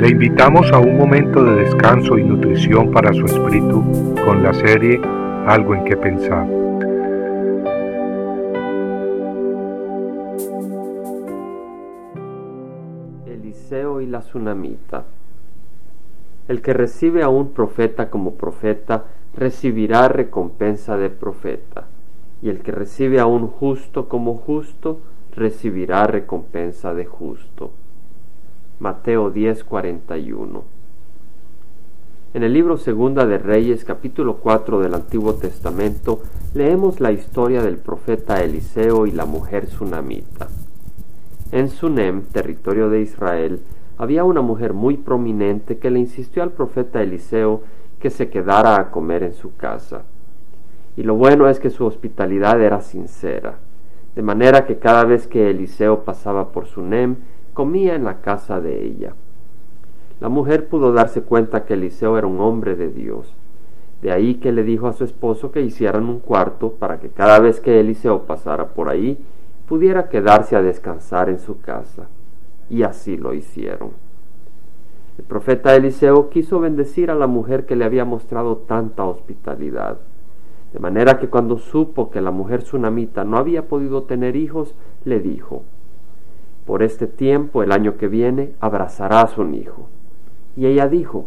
Le invitamos a un momento de descanso y nutrición para su espíritu con la serie Algo en que pensar. Eliseo y la tsunamita. El que recibe a un profeta como profeta recibirá recompensa de profeta, y el que recibe a un justo como justo recibirá recompensa de justo. Mateo 10:41 En el libro Segunda de Reyes, capítulo 4 del Antiguo Testamento, leemos la historia del profeta Eliseo y la mujer sunamita. En Sunem, territorio de Israel, había una mujer muy prominente que le insistió al profeta Eliseo que se quedara a comer en su casa. Y lo bueno es que su hospitalidad era sincera, de manera que cada vez que Eliseo pasaba por Sunem, comía en la casa de ella. La mujer pudo darse cuenta que Eliseo era un hombre de Dios. De ahí que le dijo a su esposo que hicieran un cuarto para que cada vez que Eliseo pasara por ahí, pudiera quedarse a descansar en su casa y así lo hicieron. El profeta Eliseo quiso bendecir a la mujer que le había mostrado tanta hospitalidad, de manera que cuando supo que la mujer tsunamita no había podido tener hijos, le dijo, por este tiempo, el año que viene, abrazarás un hijo. Y ella dijo,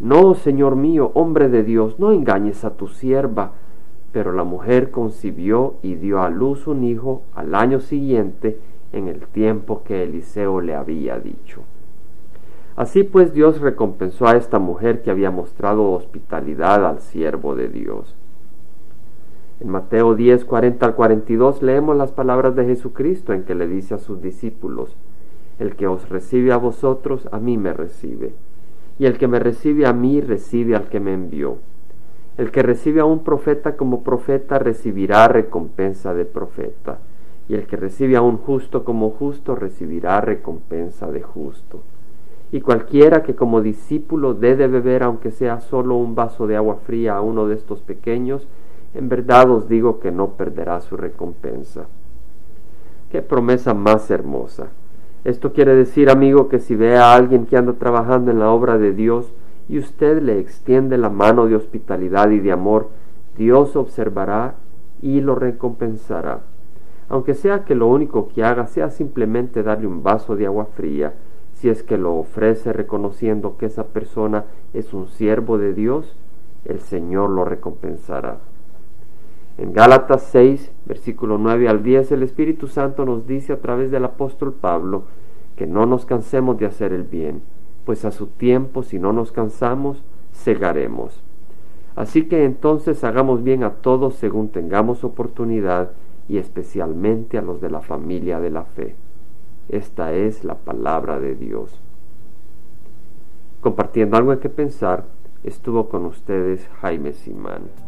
No, Señor mío, hombre de Dios, no engañes a tu sierva. Pero la mujer concibió y dio a luz un hijo al año siguiente, en el tiempo que Eliseo le había dicho. Así pues Dios recompensó a esta mujer que había mostrado hospitalidad al siervo de Dios. En Mateo 10, 40 al 42 leemos las palabras de Jesucristo en que le dice a sus discípulos, El que os recibe a vosotros, a mí me recibe, y el que me recibe a mí, recibe al que me envió. El que recibe a un profeta como profeta, recibirá recompensa de profeta y el que recibe a un justo como justo recibirá recompensa de justo. Y cualquiera que como discípulo dé de beber, aunque sea solo un vaso de agua fría a uno de estos pequeños, en verdad os digo que no perderá su recompensa. Qué promesa más hermosa. Esto quiere decir, amigo, que si ve a alguien que anda trabajando en la obra de Dios y usted le extiende la mano de hospitalidad y de amor, Dios observará y lo recompensará aunque sea que lo único que haga sea simplemente darle un vaso de agua fría, si es que lo ofrece reconociendo que esa persona es un siervo de Dios, el Señor lo recompensará. En Gálatas 6, versículo 9 al 10, el Espíritu Santo nos dice a través del apóstol Pablo que no nos cansemos de hacer el bien, pues a su tiempo, si no nos cansamos, cegaremos. Así que entonces hagamos bien a todos según tengamos oportunidad, y especialmente a los de la familia de la fe. Esta es la palabra de Dios. Compartiendo algo de que pensar, estuvo con ustedes Jaime Simán.